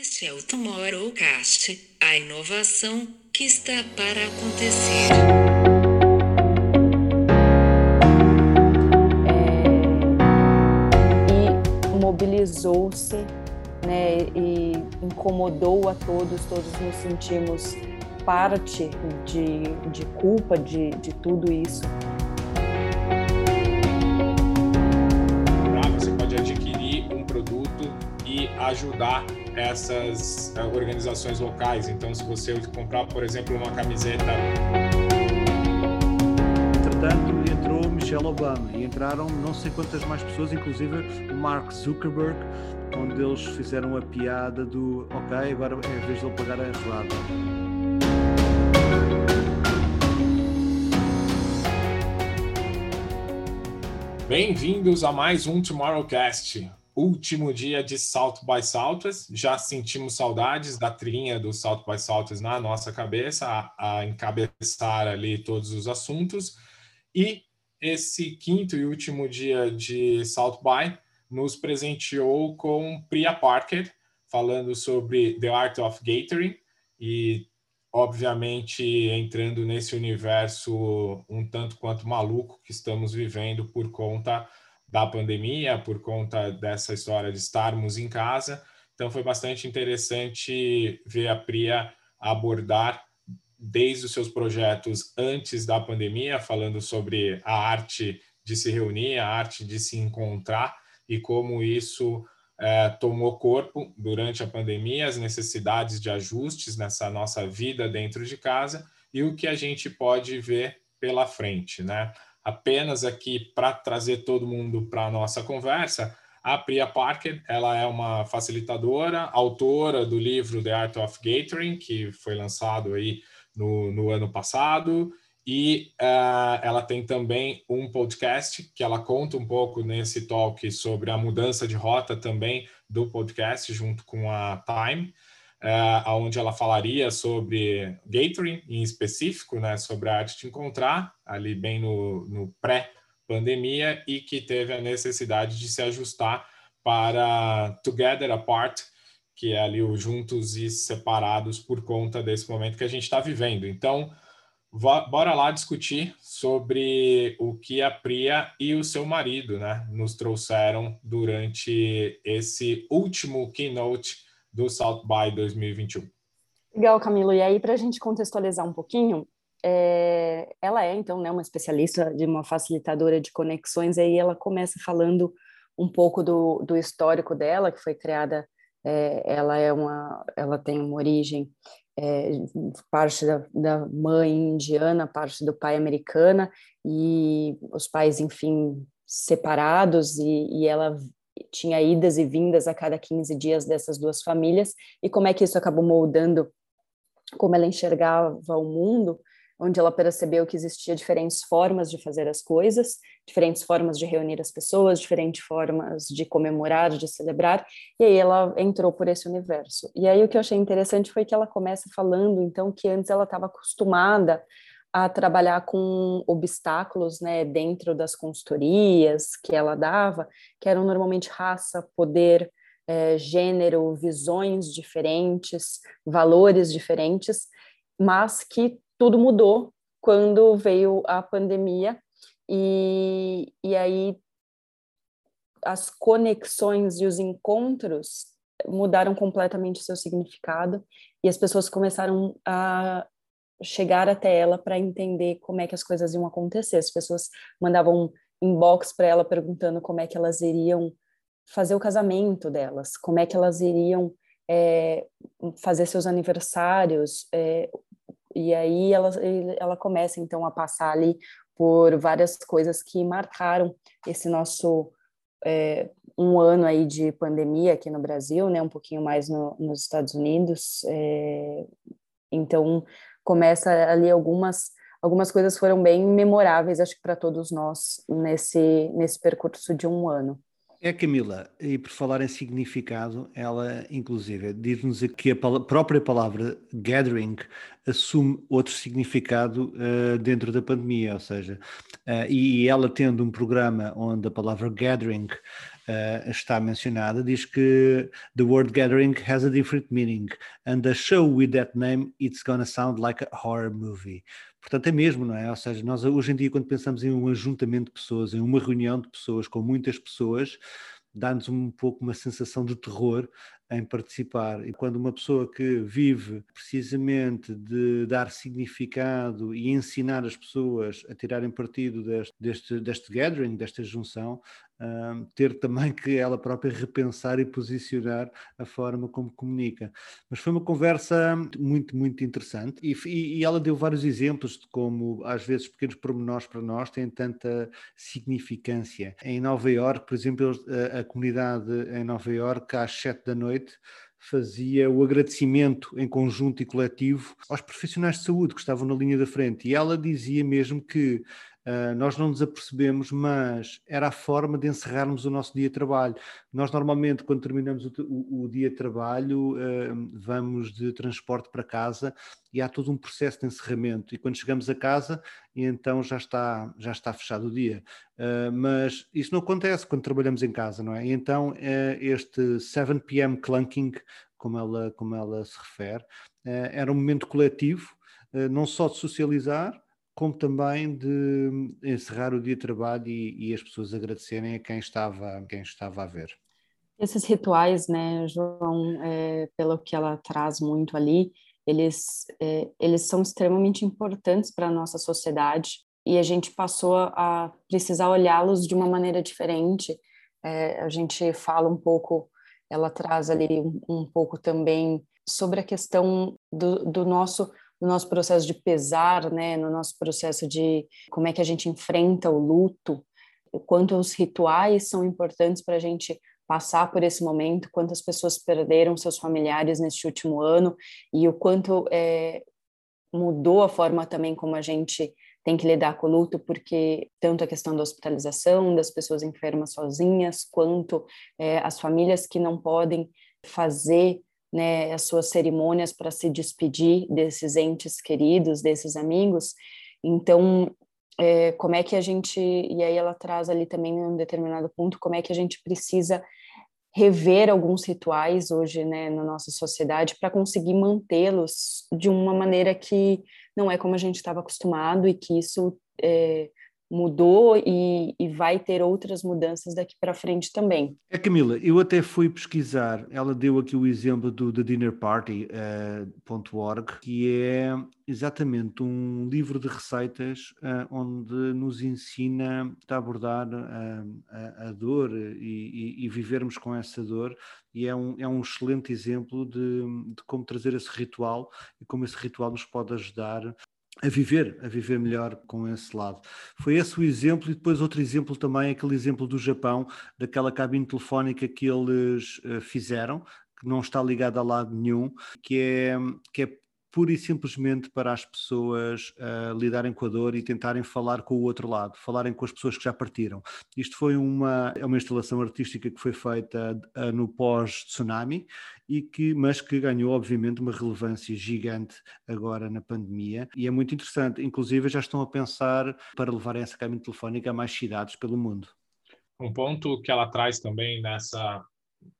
Este é o Tomorrowcast, a inovação que está para acontecer. e mobilizou-se né, e incomodou a todos, todos nos sentimos parte de, de culpa de, de tudo isso. Você pode adquirir um produto e ajudar essas uh, organizações locais. Então, se você comprar, por exemplo, uma camiseta. Entretanto, entrou Michelle Obama e entraram não sei quantas mais pessoas, inclusive o Mark Zuckerberg, onde eles fizeram a piada do ok, agora é a vez de ele pagar a entrada. Bem-vindos a mais um Tomorrowcast, último dia de South by Southwest. Já sentimos saudades da trilhinha do South by Southwest na nossa cabeça, a, a encabeçar ali todos os assuntos. E esse quinto e último dia de South by nos presenteou com Priya Parker, falando sobre The Art of Gathering e obviamente entrando nesse universo um tanto quanto maluco que estamos vivendo por conta da pandemia, por conta dessa história de estarmos em casa. Então foi bastante interessante ver a Priya abordar desde os seus projetos antes da pandemia, falando sobre a arte de se reunir, a arte de se encontrar e como isso é, tomou corpo durante a pandemia, as necessidades de ajustes nessa nossa vida dentro de casa e o que a gente pode ver pela frente, né? Apenas aqui para trazer todo mundo para a nossa conversa, a Priya Parker, ela é uma facilitadora, autora do livro The Art of Gathering, que foi lançado aí no, no ano passado, e uh, ela tem também um podcast que ela conta um pouco nesse talk sobre a mudança de rota também do podcast, junto com a Time, uh, onde ela falaria sobre Gathering em específico, né, sobre a arte de encontrar, ali bem no, no pré-pandemia, e que teve a necessidade de se ajustar para Together Apart, que é ali o juntos e separados por conta desse momento que a gente está vivendo. Então, bora lá discutir sobre o que a Priya e o seu marido né, nos trouxeram durante esse último keynote do South by 2021. Legal, Camilo. E aí, para a gente contextualizar um pouquinho, é... ela é, então, né, uma especialista de uma facilitadora de conexões, e aí ela começa falando um pouco do, do histórico dela, que foi criada, é, ela é uma, ela tem uma origem é, parte da, da, mãe indiana, parte do pai americana, e os pais, enfim, separados, e, e, ela tinha idas e vindas a cada 15 dias dessas duas famílias, e como é que isso acabou moldando como ela enxergava o mundo, onde ela percebeu que existia diferentes formas de fazer as coisas, diferentes formas de reunir as pessoas, diferentes formas de comemorar, de celebrar, e aí ela entrou por esse universo. E aí o que eu achei interessante foi que ela começa falando, então, que antes ela estava acostumada a trabalhar com obstáculos, né, dentro das consultorias que ela dava, que eram normalmente raça, poder, é, gênero, visões diferentes, valores diferentes, mas que tudo mudou quando veio a pandemia. E, e aí as conexões e os encontros mudaram completamente seu significado e as pessoas começaram a chegar até ela para entender como é que as coisas iam acontecer. As pessoas mandavam inbox para ela perguntando como é que elas iriam fazer o casamento delas, como é que elas iriam é, fazer seus aniversários, é, e aí ela, ela começa então a passar ali por várias coisas que marcaram esse nosso é, um ano aí de pandemia aqui no Brasil, né, um pouquinho mais no, nos Estados Unidos. É, então começa ali algumas algumas coisas foram bem memoráveis, acho que para todos nós nesse nesse percurso de um ano. É Camila, e por falar em significado, ela inclusive diz-nos que a própria palavra gathering assume outro significado uh, dentro da pandemia, ou seja, uh, e ela tendo um programa onde a palavra gathering uh, está mencionada, diz que the word gathering has a different meaning and a show with that name it's gonna sound like a horror movie. Portanto, é mesmo, não é? Ou seja, nós hoje em dia, quando pensamos em um ajuntamento de pessoas, em uma reunião de pessoas com muitas pessoas, dá-nos um pouco uma sensação de terror em participar. E quando uma pessoa que vive precisamente de dar significado e ensinar as pessoas a tirarem partido deste, deste, deste gathering, desta junção, ter também que ela própria repensar e posicionar a forma como comunica. Mas foi uma conversa muito, muito interessante e, e, ela deu vários exemplos de como, às vezes, pequenos pormenores para nós têm tanta significância. Em Nova Iorque, por exemplo, a, a comunidade em Nova Iorque, às sete da noite, fazia o agradecimento em conjunto e coletivo aos profissionais de saúde que estavam na linha da frente. E ela dizia mesmo que Uh, nós não nos apercebemos, mas era a forma de encerrarmos o nosso dia de trabalho. Nós normalmente, quando terminamos o, o, o dia de trabalho, uh, vamos de transporte para casa e há todo um processo de encerramento. E quando chegamos a casa, então já está, já está fechado o dia. Uh, mas isso não acontece quando trabalhamos em casa, não é? E então este 7 p.m. clunking, como ela, como ela se refere, era um momento coletivo, não só de socializar, como também de encerrar o dia de trabalho e, e, as pessoas agradecerem a quem estava, quem estava a ver. Esses rituais, né, João, é, pelo que ela traz muito ali, eles, é, eles são extremamente importantes para a nossa sociedade e a gente passou a precisar olhá-los de uma maneira diferente. É, a gente fala um pouco, ela traz ali um, um pouco também sobre a questão do, do nosso no nosso processo de pesar, né, no nosso processo de como é que a gente enfrenta o luto, o quanto os rituais são importantes para a gente passar por esse momento, quantas pessoas perderam seus familiares neste último ano e o quanto é, mudou a forma também como a gente tem que lidar com o luto, porque tanto a questão da hospitalização, das pessoas enfermas sozinhas, quanto é, as famílias que não podem fazer né, as suas cerimônias para se despedir desses entes queridos, desses amigos. Então, é, como é que a gente, e aí ela traz ali também um determinado ponto, como é que a gente precisa rever alguns rituais hoje, né, na nossa sociedade para conseguir mantê-los de uma maneira que não é como a gente estava acostumado e que isso é, mudou e, e, vai ter outras mudanças daqui para frente também. É Camila, eu até fui pesquisar, ela deu aqui o exemplo do The Dinner Party.org, uh, que é exatamente um livro de receitas uh, onde nos ensina a abordar uh, a, a, dor e, e, e, vivermos com essa dor e é um, é um excelente exemplo de, de como trazer esse ritual e como esse ritual nos pode ajudar a viver, a viver melhor com esse lado. Foi esse o exemplo, e depois outro exemplo também, aquele exemplo do Japão, daquela cabine telefónica que eles uh, fizeram, que não está ligada a lado nenhum, que é, que é pura e simplesmente para as pessoas uh, lidarem com a dor e tentarem falar com o outro lado, falarem com as pessoas que já partiram. Isto foi uma, é uma instalação artística que foi feita uh, no pós-tsunami, e que, mas que ganhou obviamente uma relevância gigante agora na pandemia e é muito interessante. Inclusive já estão a pensar para levar essa cabine telefónica a mais cidades pelo mundo. Um ponto que ela traz também nessa,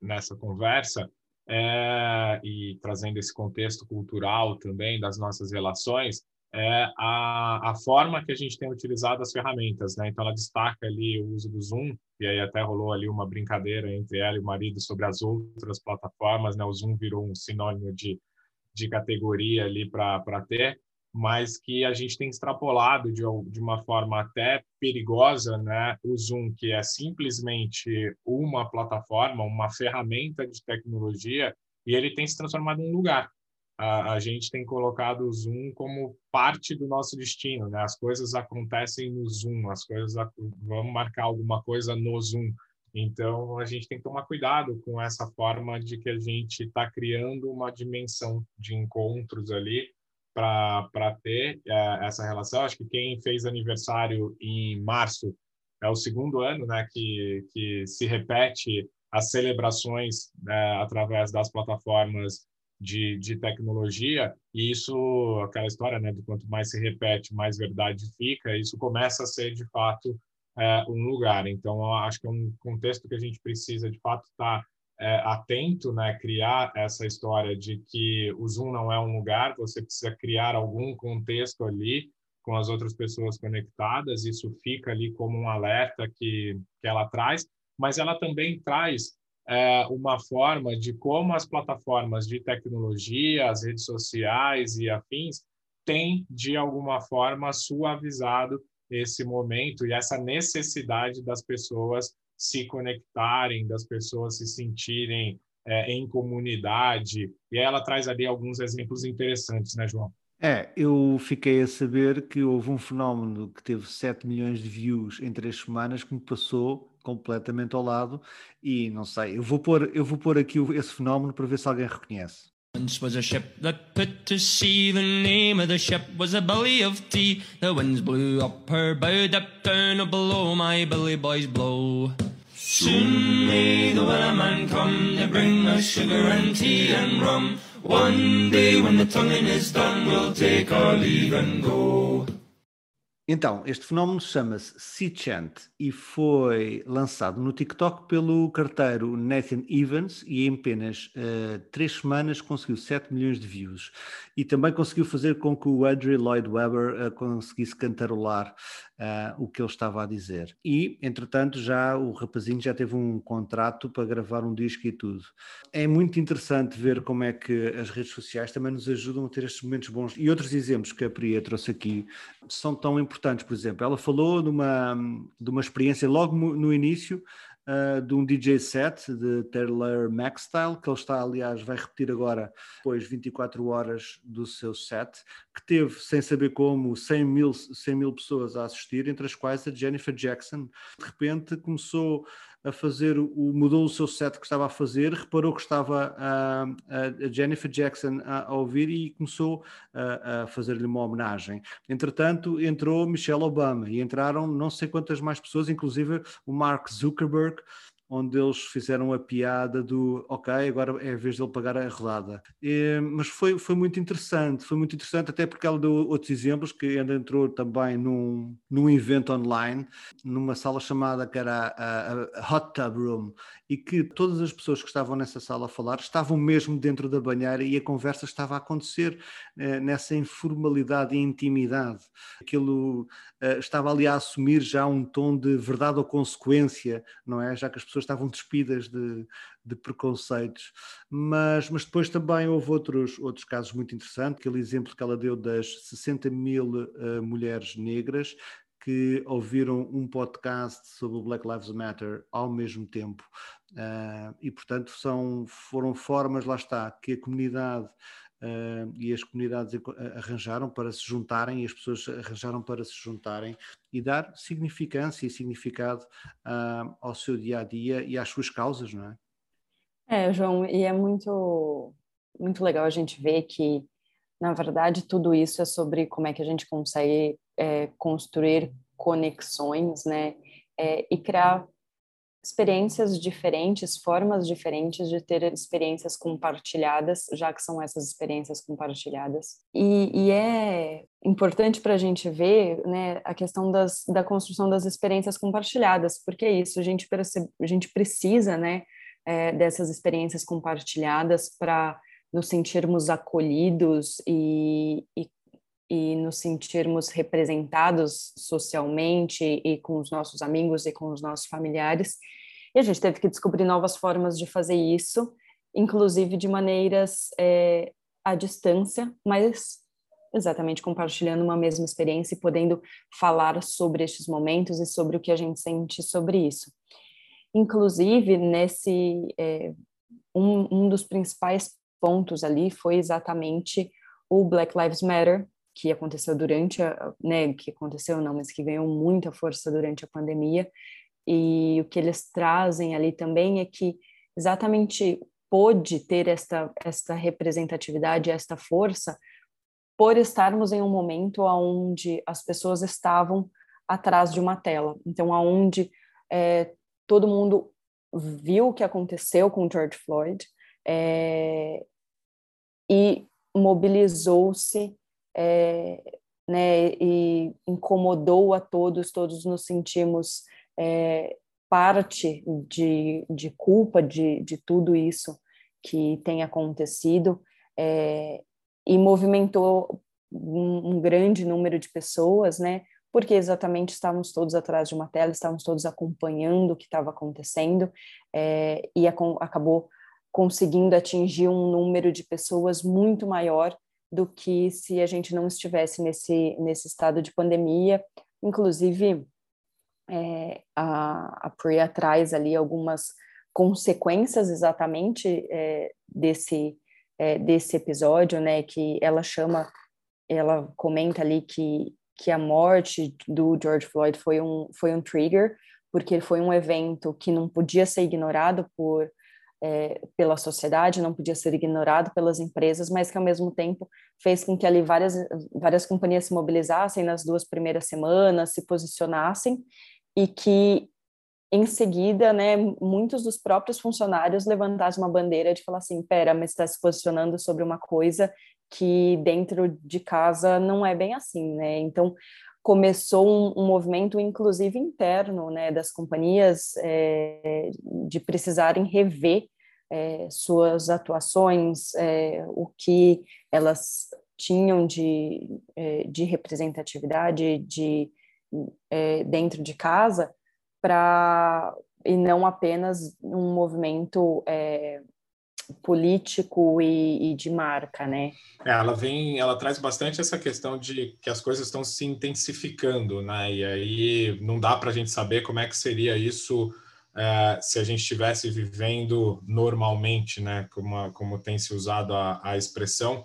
nessa conversa é, e trazendo esse contexto cultural também das nossas relações, é a, a forma que a gente tem utilizado as ferramentas, né? Então ela destaca ali o uso do Zoom, e aí até rolou ali uma brincadeira entre ela e o marido sobre as outras plataformas, né? O Zoom virou um sinônimo de, de categoria ali para ter, mas que a gente tem extrapolado de, de uma forma até perigosa, né? O Zoom, que é simplesmente uma plataforma, uma ferramenta de tecnologia, e ele tem se transformado em um lugar. A, a gente tem colocado o Zoom como parte do nosso destino, né? As coisas acontecem no Zoom, as coisas vamos marcar alguma coisa no Zoom. Então a gente tem que tomar cuidado com essa forma de que a gente está criando uma dimensão de encontros ali para ter é, essa relação. Acho que quem fez aniversário em março é o segundo ano né, que, que se repete as celebrações né, através das plataformas de, de tecnologia, e isso, aquela história né, do quanto mais se repete, mais verdade fica, isso começa a ser, de fato, é, um lugar. Então, acho que é um contexto que a gente precisa, de fato, estar tá, é, atento, né? criar essa história de que o Zoom não é um lugar, você precisa criar algum contexto ali com as outras pessoas conectadas, isso fica ali como um alerta que, que ela traz, mas ela também traz é, uma forma de como as plataformas de tecnologia, as redes sociais e afins têm, de alguma forma, suavizado esse momento e essa necessidade das pessoas se conectarem, das pessoas se sentirem é, em comunidade. E ela traz ali alguns exemplos interessantes, né, João? É, eu fiquei a saber que houve um fenómeno que teve 7 milhões de views em três semanas que me passou completamente ao lado e não sei, eu vou pôr, eu vou pôr aqui esse fenómeno para ver se alguém reconhece. Once was a ship that put to sea. The name of the ship was a billy of tea. The winds blew up her bow, up down below my billy boys blow. Soon may the wellerman come to bring us sugar and tea and rum. One day when the tonguing is done, we'll take our leave and go. Então, este fenómeno chama-se Sea Chant e foi lançado no TikTok pelo carteiro Nathan Evans e em apenas uh, três semanas conseguiu 7 milhões de views e também conseguiu fazer com que o Adri Lloyd Webber uh, conseguisse cantarolar uh, o que ele estava a dizer. E, entretanto, já o rapazinho já teve um contrato para gravar um disco e tudo. É muito interessante ver como é que as redes sociais também nos ajudam a ter estes momentos bons. E outros exemplos que a Priya trouxe aqui são tão importantes. Por exemplo, ela falou de uma, de uma experiência logo no início uh, de um DJ set de Taylor Maxstyle, que ele está, aliás, vai repetir agora, depois 24 horas do seu set, que teve, sem saber como, 100 mil, 100 mil pessoas a assistir, entre as quais a Jennifer Jackson. De repente começou a fazer, o, mudou o seu set que estava a fazer, reparou que estava a, a Jennifer Jackson a, a, ouvir e começou a, a fazer-lhe uma homenagem. Entretanto, entrou Michelle Obama e entraram não sei quantas mais pessoas, inclusive o Mark Zuckerberg, onde eles fizeram a piada do ok, agora é a vez dele pagar a rodada. E, mas foi, foi muito interessante, foi muito interessante, até porque ela deu outros exemplos, que ainda entrou também num, num evento online, numa sala chamada que era a, a Hot Tub Room, e que todas as pessoas que estavam nessa sala a falar estavam mesmo dentro da banheira e a conversa estava a acontecer eh, nessa informalidade e intimidade. Aquilo eh, estava ali a assumir já um tom de verdade ou consequência, não é? Já que as pessoas estavam despidas de, de preconceitos. Mas, mas depois também houve outros, outros casos muito interessantes, aquele exemplo que ela deu das 60 mil uh, mulheres negras que ouviram um podcast sobre o Black Lives Matter ao mesmo tempo. Uh, e, portanto, são, foram formas, lá está, que a comunidade uh, e as comunidades arranjaram para se juntarem e as pessoas arranjaram para se juntarem e dar significância e significado uh, ao seu dia a dia e às suas causas, não é? É, João, e é muito, muito legal a gente ver que, na verdade, tudo isso é sobre como é que a gente consegue é, construir conexões, né? É, e criar experiências diferentes, formas diferentes de ter experiências compartilhadas, já que são essas experiências compartilhadas. E, e é importante para a gente ver né, a questão das, da construção das experiências compartilhadas, porque é isso, a gente, percebe, a gente precisa né, é, dessas experiências compartilhadas para nos sentirmos acolhidos e, e e nos sentirmos representados socialmente e com os nossos amigos e com os nossos familiares. E a gente teve que descobrir novas formas de fazer isso, inclusive de maneiras é, à distância, mas exatamente compartilhando uma mesma experiência e podendo falar sobre estes momentos e sobre o que a gente sente sobre isso. Inclusive, nesse é, um, um dos principais pontos ali foi exatamente o Black Lives Matter, que aconteceu durante a, né, que aconteceu não, mas que ganhou muita força durante a pandemia. E o que eles trazem ali também é que exatamente pôde ter esta esta representatividade, esta força por estarmos em um momento onde as pessoas estavam atrás de uma tela. Então, aonde é, todo mundo viu o que aconteceu com George Floyd é, e mobilizou-se é, né, e incomodou a todos, todos nos sentimos é, parte de, de culpa de, de tudo isso que tem acontecido, é, e movimentou um, um grande número de pessoas, né, porque exatamente estávamos todos atrás de uma tela, estávamos todos acompanhando o que estava acontecendo, é, e a, acabou conseguindo atingir um número de pessoas muito maior do que se a gente não estivesse nesse, nesse estado de pandemia. Inclusive, é, a, a Priya traz ali algumas consequências exatamente é, desse, é, desse episódio, né, que ela chama, ela comenta ali que que a morte do George Floyd foi um, foi um trigger, porque foi um evento que não podia ser ignorado por, é, pela sociedade, não podia ser ignorado pelas empresas, mas que ao mesmo tempo fez com que ali várias, várias companhias se mobilizassem nas duas primeiras semanas, se posicionassem, e que em seguida, né, muitos dos próprios funcionários levantassem uma bandeira de falar assim, pera, mas está se posicionando sobre uma coisa que dentro de casa não é bem assim, né? Então começou um, um movimento, inclusive interno, né, das companhias é, de precisarem rever é, suas atuações, é, o que elas tinham de, de representatividade de dentro de casa para e não apenas um movimento político e, e, de marca, né? É, ela vem, ela traz bastante essa questão de que as coisas estão se intensificando, né? E aí não dá para a gente saber como é que seria isso é, se a gente estivesse vivendo normalmente, né? Como, como tem se usado a, a expressão.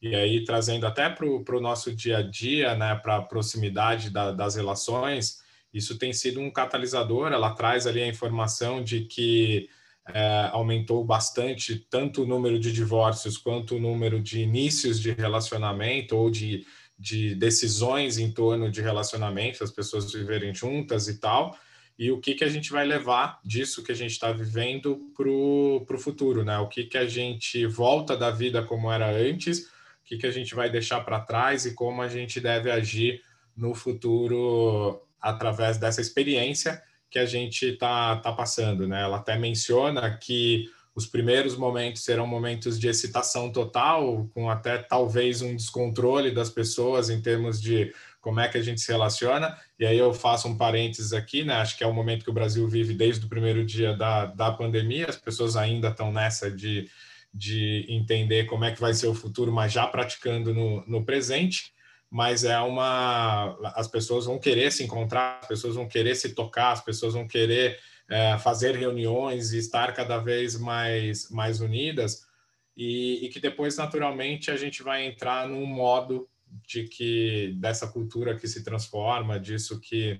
E aí trazendo até para o nosso dia a dia, né? Para a proximidade da, das relações, isso tem sido um catalisador. Ela traz ali a informação de que é, aumentou bastante tanto o número de divórcios quanto o número de inícios de relacionamento ou de, de decisões em torno de relacionamento, as pessoas viverem juntas e tal. E o que, que a gente vai levar disso que a gente está vivendo para o futuro, né? O que, que a gente volta da vida como era antes, o que, que a gente vai deixar para trás e como a gente deve agir no futuro através dessa experiência que a gente está tá passando, né? Ela até menciona que os primeiros momentos serão momentos de excitação total, com até talvez um descontrole das pessoas em termos de como é que a gente se relaciona. E aí eu faço um parênteses aqui, né? Acho que é o momento que o Brasil vive desde o primeiro dia da, da pandemia. As pessoas ainda estão nessa de, de entender como é que vai ser o futuro, mas já praticando no, no presente mas é uma. As pessoas vão querer se encontrar, as pessoas vão querer se tocar, as pessoas vão querer é, fazer reuniões e estar cada vez mais, mais unidas, e, e, que depois, naturalmente, a gente vai entrar num modo de que dessa cultura que se transforma, disso que,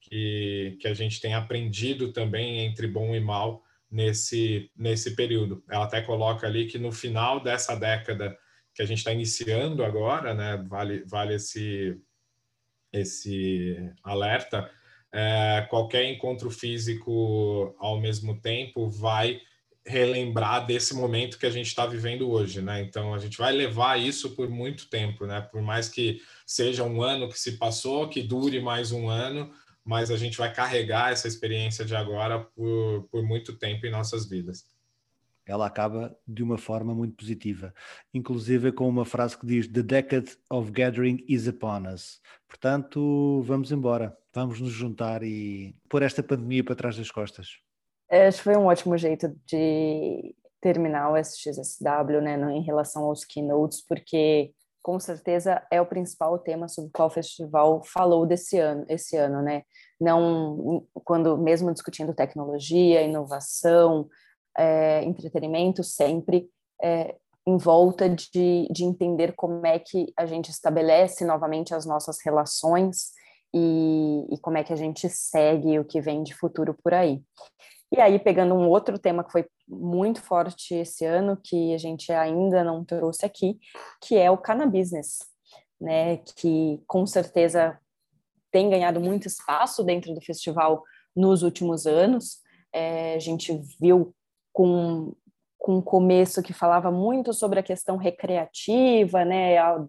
que, que a gente tem aprendido também entre bom e mal nesse, nesse período. Ela até coloca ali que no final dessa década que a gente está iniciando agora, né? Vale, vale esse, esse alerta. É, qualquer encontro físico ao mesmo tempo vai relembrar desse momento que a gente está vivendo hoje, né? Então a gente vai levar isso por muito tempo, né? Por mais que seja um ano que se passou, que dure mais um ano, mas a gente vai carregar essa experiência de agora por, por muito tempo em nossas vidas ela acaba de uma forma muito positiva, inclusive com uma frase que diz The decade of gathering is upon us. Portanto, vamos embora, vamos nos juntar e pôr esta pandemia para trás das costas. Acho que foi um ótimo jeito de terminar o SXSW, né, em relação aos keynotes, porque com certeza é o principal tema sobre o qual o festival falou desse ano, esse ano, né? Não quando mesmo discutindo tecnologia, inovação, é, entretenimento sempre é, em volta de, de entender como é que a gente estabelece novamente as nossas relações e, e como é que a gente segue o que vem de futuro por aí. E aí, pegando um outro tema que foi muito forte esse ano, que a gente ainda não trouxe aqui, que é o cannabis, né? Que com certeza tem ganhado muito espaço dentro do festival nos últimos anos. É, a gente viu com, com um começo que falava muito sobre a questão recreativa, né, há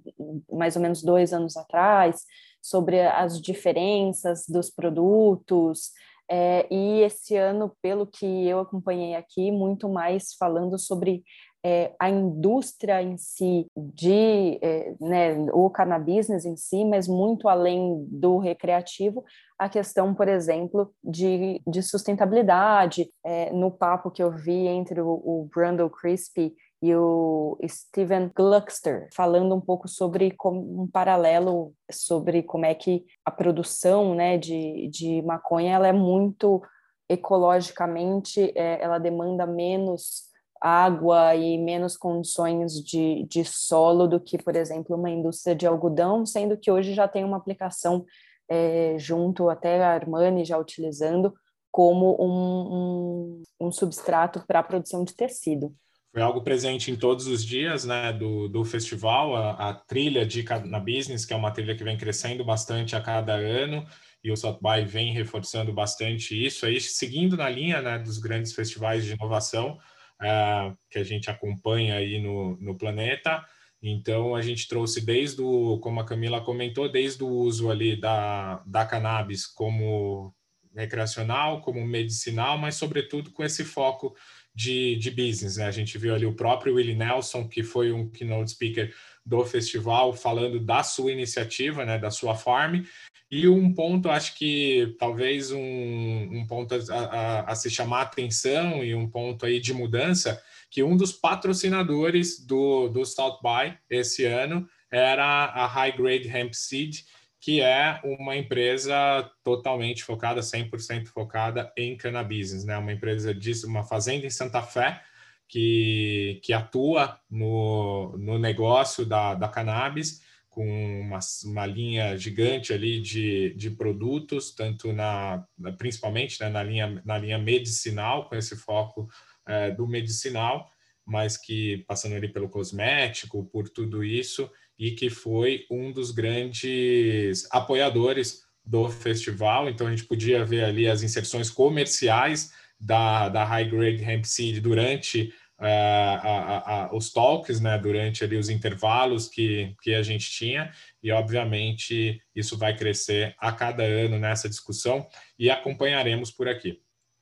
mais ou menos dois anos atrás, sobre as diferenças dos produtos, é, e esse ano, pelo que eu acompanhei aqui, muito mais falando sobre é, a indústria em si, de é, né, o cannabis em si, mas muito além do recreativo, a questão, por exemplo, de, de sustentabilidade. É, no papo que eu vi entre o, o Brandon Crispy e o Steven Gluckster, falando um pouco sobre um paralelo sobre como é que a produção né, de, de maconha ela é muito ecologicamente, é, ela demanda menos água e menos condições de, de solo do que, por exemplo, uma indústria de algodão, sendo que hoje já tem uma aplicação é, junto até a Armani já utilizando como um, um, um substrato para a produção de tecido. Foi algo presente em todos os dias né, do, do festival, a, a trilha de na Business, que é uma trilha que vem crescendo bastante a cada ano, e o South by vem reforçando bastante isso, aí seguindo na linha né, dos grandes festivais de inovação, uh, que a gente acompanha aí no, no planeta. Então, a gente trouxe desde o, como a Camila comentou, desde o uso ali da, da cannabis como recreacional, como medicinal, mas sobretudo com esse foco de, de business. Né? A gente viu ali o próprio Willie Nelson, que foi um keynote speaker do festival, falando da sua iniciativa, né, da sua farm, e um ponto, acho que talvez um, um ponto a, a, a, se chamar atenção e um ponto aí de mudança, que um dos patrocinadores do, do South By esse ano era a High Grade Hemp Seed, que é uma empresa totalmente focada, 100% focada em cannabis, né? Uma empresa de uma fazenda em Santa Fé que, que atua no, no negócio da, da cannabis com uma, uma linha gigante ali de, de produtos, tanto na, principalmente né, na, linha, na linha medicinal, com esse foco é, do medicinal, mas que passando ali pelo cosmético, por tudo isso, e que foi um dos grandes apoiadores do festival. Então a gente podia ver ali as inserções comerciais da, da High Grade Hemp Seed durante a, a, a, os talks, né, durante ali os intervalos que, que a gente tinha, e obviamente isso vai crescer a cada ano nessa discussão e acompanharemos por aqui.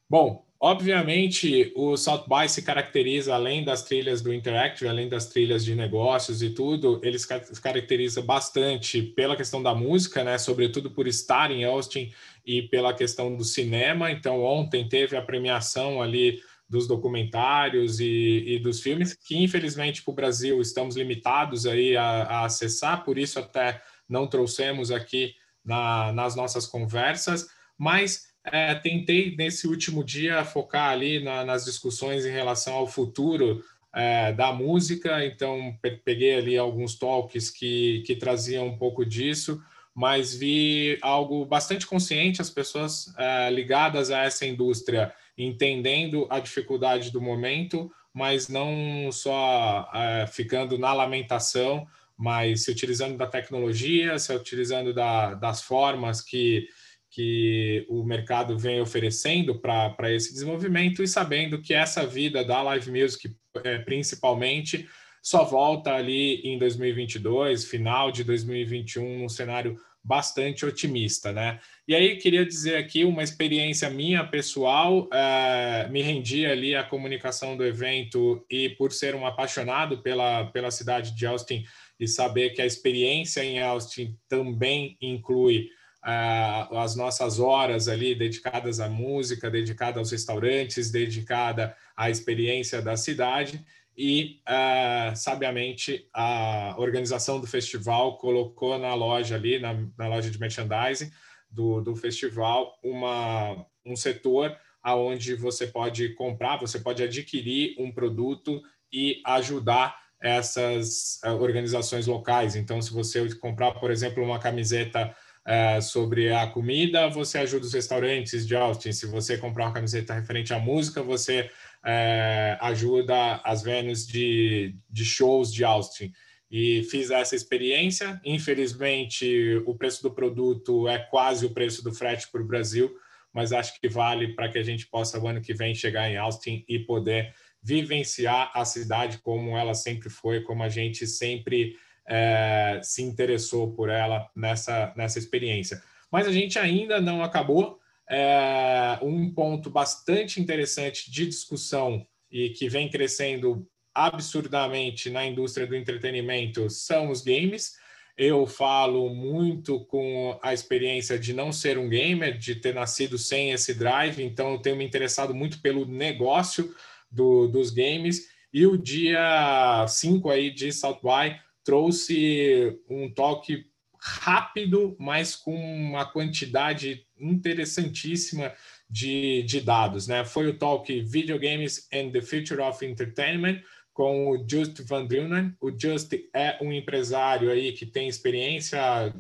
Bom, obviamente o South by se caracteriza, além das trilhas do Interactive, além das trilhas de negócios e tudo, ele se caracteriza bastante pela questão da música, né, sobretudo por estar em Austin e pela questão do cinema. Então, ontem teve a premiação ali dos documentários e, e dos filmes, que infelizmente para o Brasil estamos limitados aí a, a, acessar, por isso até não trouxemos aqui na, nas nossas conversas, mas é, tentei nesse último dia focar ali na, nas discussões em relação ao futuro é, da música, então peguei ali alguns talks que, que traziam um pouco disso, mas vi algo bastante consciente, as pessoas é, ligadas a essa indústria entendendo a dificuldade do momento, mas não só é, ficando na lamentação, mas se utilizando da tecnologia, se utilizando da, das formas que, que o mercado vem oferecendo para esse desenvolvimento e sabendo que essa vida da live music, é, principalmente, só volta ali em 2022, final de 2021, num cenário bastante otimista, né? E aí queria dizer aqui uma experiência minha pessoal, é, me rendi ali à comunicação do evento e por ser um apaixonado pela, pela cidade de Austin e saber que a experiência em Austin também inclui as nossas horas ali dedicadas à música, dedicada aos restaurantes, dedicada à experiência da cidade e, uh, sabiamente, a organização do festival colocou na loja ali, na, na loja de merchandising do, do festival, uma, um setor aonde você pode comprar, você pode adquirir um produto e ajudar essas uh, organizações locais. Então, se você comprar, por exemplo, uma camiseta uh, sobre a comida, você ajuda os restaurantes de Austin. Se você comprar uma camiseta referente à música, você é, ajuda as venues de, de shows de Austin. E fiz essa experiência. Infelizmente, o preço do produto é quase o preço do frete para o Brasil, mas acho que vale para que a gente possa, o ano que vem, chegar em Austin e poder vivenciar a cidade como ela sempre foi, como a gente sempre é, se interessou por ela nessa, nessa experiência. Mas a gente ainda não acabou. É, um ponto bastante interessante de discussão e que vem crescendo absurdamente na indústria do entretenimento são os games. Eu falo muito com a experiência de não ser um gamer, de ter nascido sem esse drive, então eu tenho me interessado muito pelo negócio do, dos games. E o dia 5 aí de South by trouxe um toque rápido, mas com uma quantidade interessantíssima de, de dados. Né? Foi o talk Videogames and the Future of Entertainment, com o Just Van Drunen. O Just é um empresário aí que tem experiência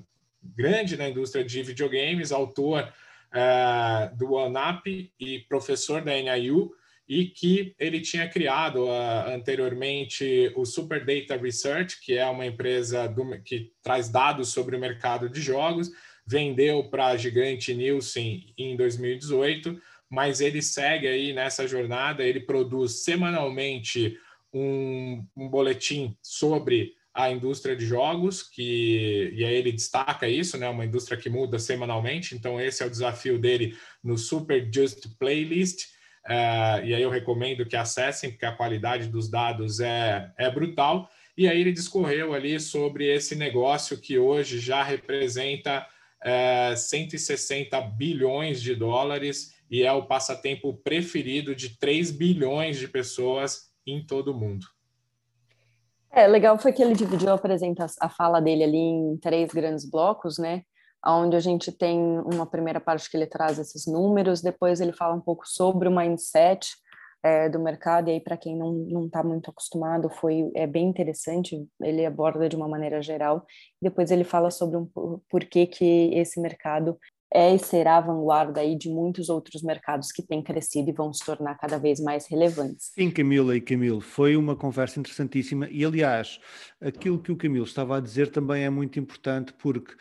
grande na indústria de videogames, autor uh, do OneUp e professor da NIU, e que ele tinha criado uh, anteriormente o Super Data Research, que é uma empresa do, que traz dados sobre o mercado de jogos, vendeu para a gigante Nielsen em 2018, mas ele segue aí nessa jornada, ele produz semanalmente um, um boletim sobre a indústria de jogos, que e aí ele destaca isso, né? Uma indústria que muda semanalmente, então esse é o desafio dele no Super Just Playlist. Uh, e aí eu recomendo que acessem, porque a qualidade dos dados é, é brutal. E aí ele discorreu ali sobre esse negócio que hoje já representa uh, é, 160 bilhões de dólares e é o passatempo preferido de 3 bilhões de pessoas em todo o mundo. É, legal foi que ele dividiu a, a fala dele ali em três grandes blocos, né? Onde a gente tem uma primeira parte que ele traz esses números, depois ele fala um pouco sobre o mindset é, do mercado, e aí para quem não está muito acostumado, foi é bem interessante, ele aborda de uma maneira geral, depois ele fala sobre um porquê que esse mercado é e será a vanguarda aí de muitos outros mercados que têm crescido e vão se tornar cada vez mais relevantes. Sim, Camila e Camilo, foi uma conversa interessantíssima e, aliás, aquilo que o Camilo estava a dizer também é muito importante porque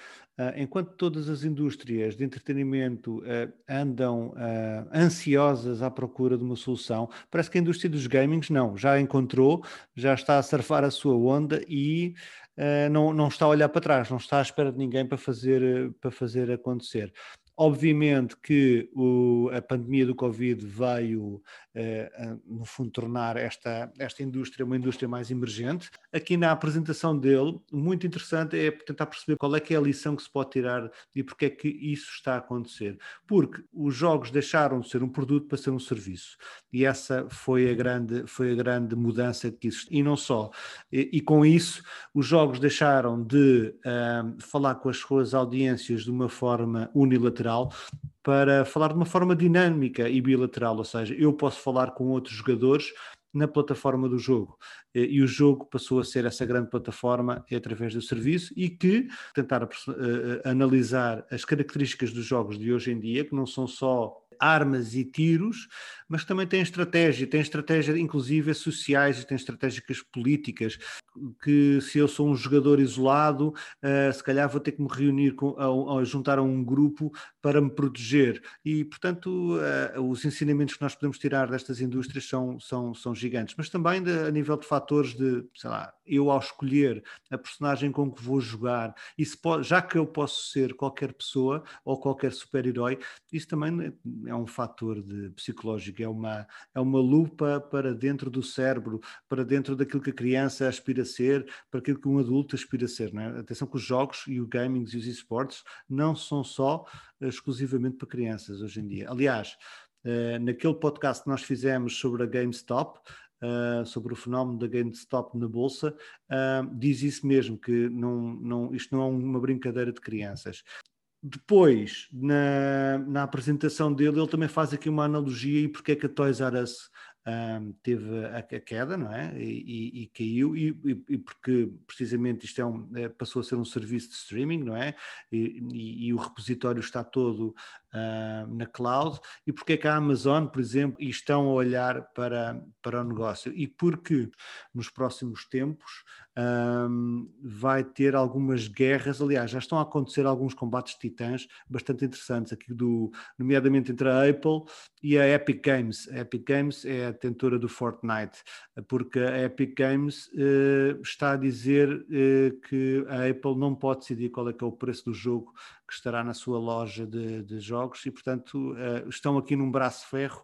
enquanto todas as indústrias de entretenimento uh, andam uh, ansiosas à procura de uma solução, parece que a indústria dos gamings não, já encontrou, já está a surfar a sua onda e não, não está a olhar para trás, não está à espera de ninguém para fazer, para fazer acontecer. Obviamente que o, a pandemia do Covid veio, eh, no fundo, tornar esta, esta indústria uma indústria mais emergente. Aqui na apresentação dele, muito interessante é tentar perceber qual é que é a lição que se pode tirar e porque é que isso está a acontecer. Porque os jogos deixaram de ser um produto para ser um serviço. E essa foi a grande, foi a grande mudança que existe. E não só. E, e com isso, os jogos deixaram de uh, falar com as suas audiências de uma forma unilateral bilateral para falar de uma forma dinâmica e bilateral, ou seja, eu posso falar com outros jogadores na plataforma do jogo. E o jogo passou a ser essa grande plataforma através do serviço e que tentar uh, analisar as características dos jogos de hoje em dia, que não são só armas e tiros, mas também tem estratégia, tem estratégia inclusive sociais, tem estratégias políticas, que se eu sou um jogador isolado, uh, se calhar vou ter que me reunir com, juntar a um grupo para me proteger. E, portanto, uh, os ensinamentos que nós podemos tirar destas indústrias são, são, são gigantes, mas também de, a nível de fatores de, sei lá, eu ao escolher a personagem com que vou jogar, isso pode, já que eu posso ser qualquer pessoa ou qualquer super-herói, isso também é um fator de psicológico, é uma, é uma lupa para dentro do cérebro, para dentro daquilo que a criança aspira a ser, para aquilo que um adulto aspira a ser. Não é? Atenção que os jogos e o gaming e os esportes não são só exclusivamente para crianças hoje em dia. Aliás, uh, naquele podcast que nós fizemos sobre a GameStop, Uh, sobre o fenómeno da GameStop na Bolsa, uh, diz isso mesmo, que não, não, isto não é uma brincadeira de crianças. Depois, na, na apresentação dele, ele também faz aqui uma analogia e porque é que a Toys R Us um, teve a, a, queda, não é? E, e, e caiu, e, e, porque precisamente isto é um, é, passou a ser um serviço de streaming, não é? E, o repositório está todo uh, na cloud. E porque é que a Amazon, por exemplo, estão a olhar para, para o negócio? E porque nos próximos tempos um, vai ter algumas guerras, aliás, já estão a acontecer alguns combates titãs bastante interessantes, aqui do, nomeadamente entre a Apple e a Epic Games. A Epic Games é a tentora do Fortnite, porque a Epic Games uh, está a dizer uh, que a Apple não pode decidir qual é que é o preço do jogo que estará na sua loja de, de jogos e, portanto, uh, estão aqui num braço ferro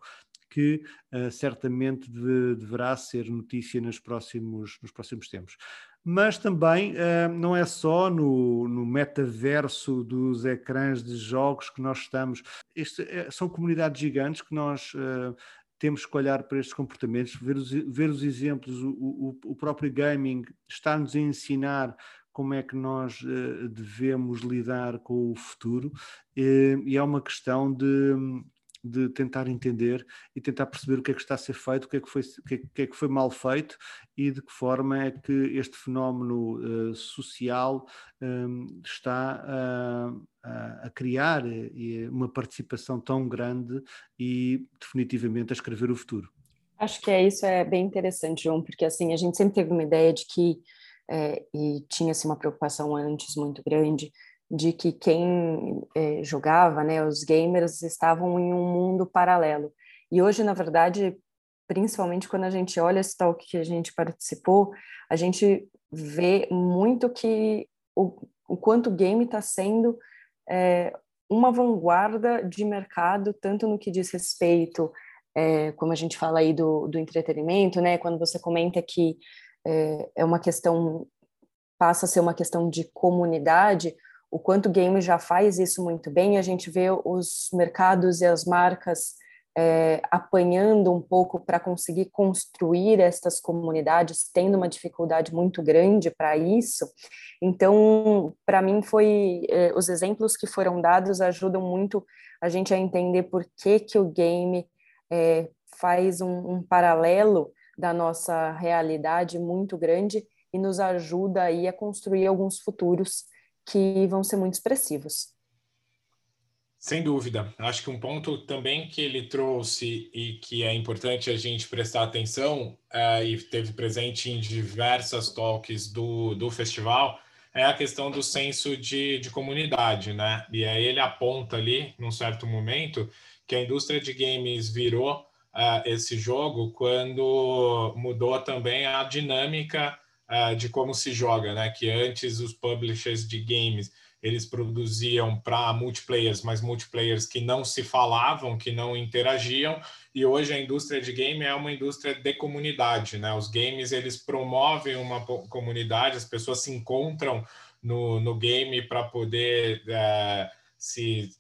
que uh, certamente de, deverá ser notícia nos próximos, nos próximos tempos. Mas também uh, não é só no, no, metaverso dos ecrãs de jogos que nós estamos. Este, é, são comunidades gigantes que nós temos que olhar para estes comportamentos, ver os, ver os exemplos. O, o, o próprio gaming está-nos a ensinar como é que nós uh, devemos lidar com o futuro, e é uma questão de de tentar entender e tentar perceber o que é que está a ser feito, o que é que foi, que é, que, é que foi mal feito e de que forma é que este fenómeno uh, social um, está a, a, criar uma participação tão grande e definitivamente a escrever o futuro. Acho que é isso, é bem interessante, João, porque assim, a gente sempre teve uma ideia de que, é, e tinha-se uma preocupação antes muito grande, de que quem é, jogava, né, os gamers, estavam em um mundo paralelo. E hoje, na verdade, principalmente quando a gente olha esse talk que a gente participou, a gente vê muito que o, o quanto o game está sendo é, uma vanguarda de mercado, tanto no que diz respeito, é, como a gente fala aí do, do entretenimento, né, quando você comenta que é, é uma questão, passa a ser uma questão de comunidade, o quanto o game já faz isso muito bem, a gente vê os mercados e as marcas é, apanhando um pouco para conseguir construir estas comunidades, tendo uma dificuldade muito grande para isso. Então, para mim, foi é, os exemplos que foram dados ajudam muito a gente a entender por que, que o game é, faz um, um paralelo da nossa realidade muito grande e nos ajuda aí a construir alguns futuros que vão ser muito expressivos. Sem dúvida. Acho que um ponto também que ele trouxe e que é importante a gente prestar atenção uh, e teve presente em diversas talks do, do festival é a questão do senso de, de comunidade, né? E aí ele aponta ali, num certo momento, que a indústria de games virou uh, esse jogo quando mudou também a dinâmica uh, de como se joga, né? Que antes os publishers de games eles produziam para multiplayers, mas multiplayers que não se falavam, que não interagiam, e hoje a indústria de game é uma indústria de comunidade, né? Os games eles promovem uma comunidade, as pessoas se encontram no, no game para poder uh, se,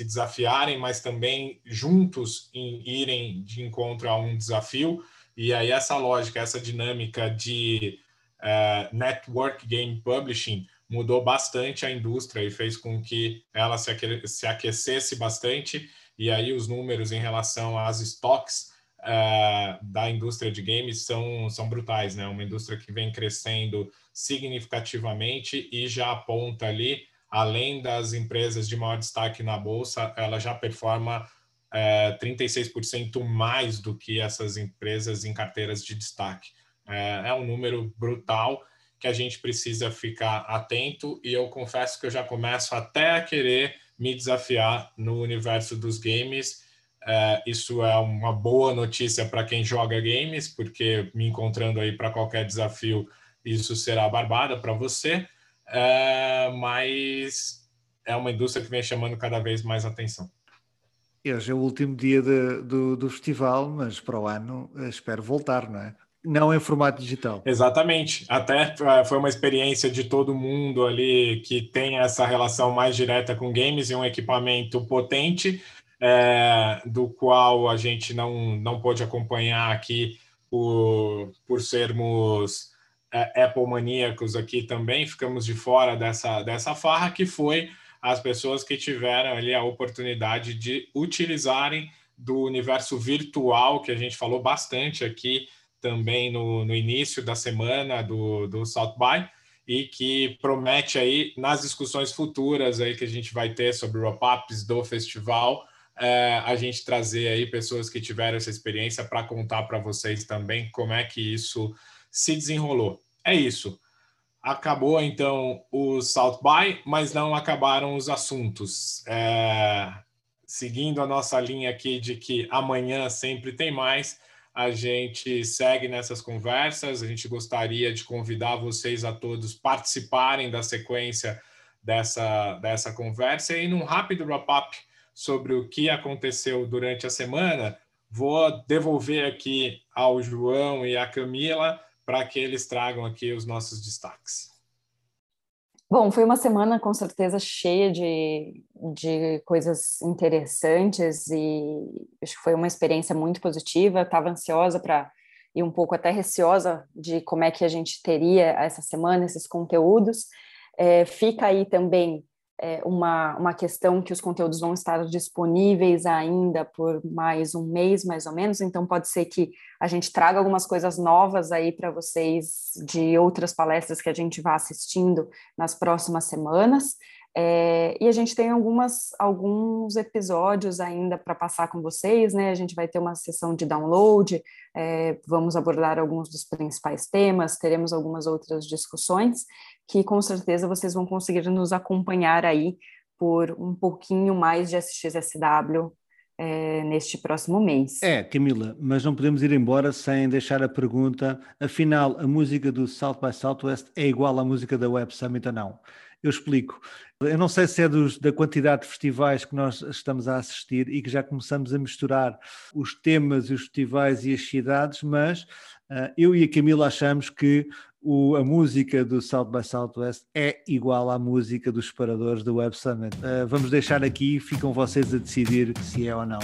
se desafiarem, mas também juntos em, irem de encontro a um desafio. E aí essa lógica, essa dinâmica de uh, network game publishing mudou bastante a indústria e fez com que ela se, aque se aquecesse bastante. E aí os números em relação às estoques uh, da indústria de games são, são brutais, né? Uma indústria que vem crescendo significativamente e já aponta ali, além das empresas de maior destaque na bolsa, ela já performa uh, 36% mais do que essas empresas em carteiras de destaque. É, é um número brutal que a gente precisa ficar atento e eu confesso que eu já começo até a querer me desafiar no universo dos games. É, isso é uma boa notícia para quem joga games, porque me encontrando aí para qualquer desafio, isso será barbada para você. É, mas é uma indústria que vem chamando cada vez mais atenção. Hoje é o último dia de, do, do festival, mas para o ano espero voltar, não é? Não em formato digital. Exatamente. Até eh, foi uma experiência de todo mundo ali que tem essa relação mais direta com games e um equipamento potente, é, do qual a gente não, não pôde acompanhar aqui por, por sermos é, Apple maníacos aqui também. Ficamos de fora dessa, dessa farra, que foi as pessoas que tiveram ali a oportunidade de utilizarem do universo virtual, que a gente falou bastante aqui também no, no início da semana do, do South by, e que promete aí nas discussões futuras aí que a gente vai ter sobre wrap-ups do festival, é, a gente trazer aí pessoas que tiveram essa experiência para contar para vocês também como é que isso se desenrolou. É isso. Acabou então o South By, mas não acabaram os assuntos. É, seguindo a nossa linha aqui de que amanhã sempre tem mais, a gente segue nessas conversas. A gente gostaria de convidar vocês a todos participarem da sequência dessa, dessa conversa e num rápido wrap-up sobre o que aconteceu durante a semana, vou devolver aqui ao João e à Camila para que eles tragam aqui os nossos destaques. Bom, foi uma semana com certeza cheia de, de coisas interessantes e acho que foi uma experiência muito positiva. Estava ansiosa para e um pouco até receosa de como é que a gente teria essa semana esses conteúdos. É, fica aí também é, uma, uma questão que os conteúdos vão estar disponíveis ainda por mais um mês, mais ou menos, então pode ser que a gente traga algumas coisas novas aí para vocês de outras palestras que a gente vá assistindo nas próximas semanas. É, e a gente tem algumas, alguns episódios ainda para passar com vocês, né? A gente vai ter uma sessão de download, é, vamos abordar alguns dos principais temas, teremos algumas outras discussões que com certeza vocês vão conseguir nos acompanhar aí por um pouquinho mais de SXSW é, neste próximo mês. É, Camila, mas não podemos ir embora sem deixar a pergunta: afinal, a música do South by Southwest é igual à música da Web Summit ou não? Eu explico. Eu não sei se é dos, da quantidade de festivais que nós estamos a assistir e que já começamos a misturar os temas, os festivais e as cidades, mas uh, eu e a Camila achamos que o, a música do South by Southwest é igual à música dos separadores do Web Summit. Uh, vamos deixar aqui, ficam vocês a decidir se é ou não.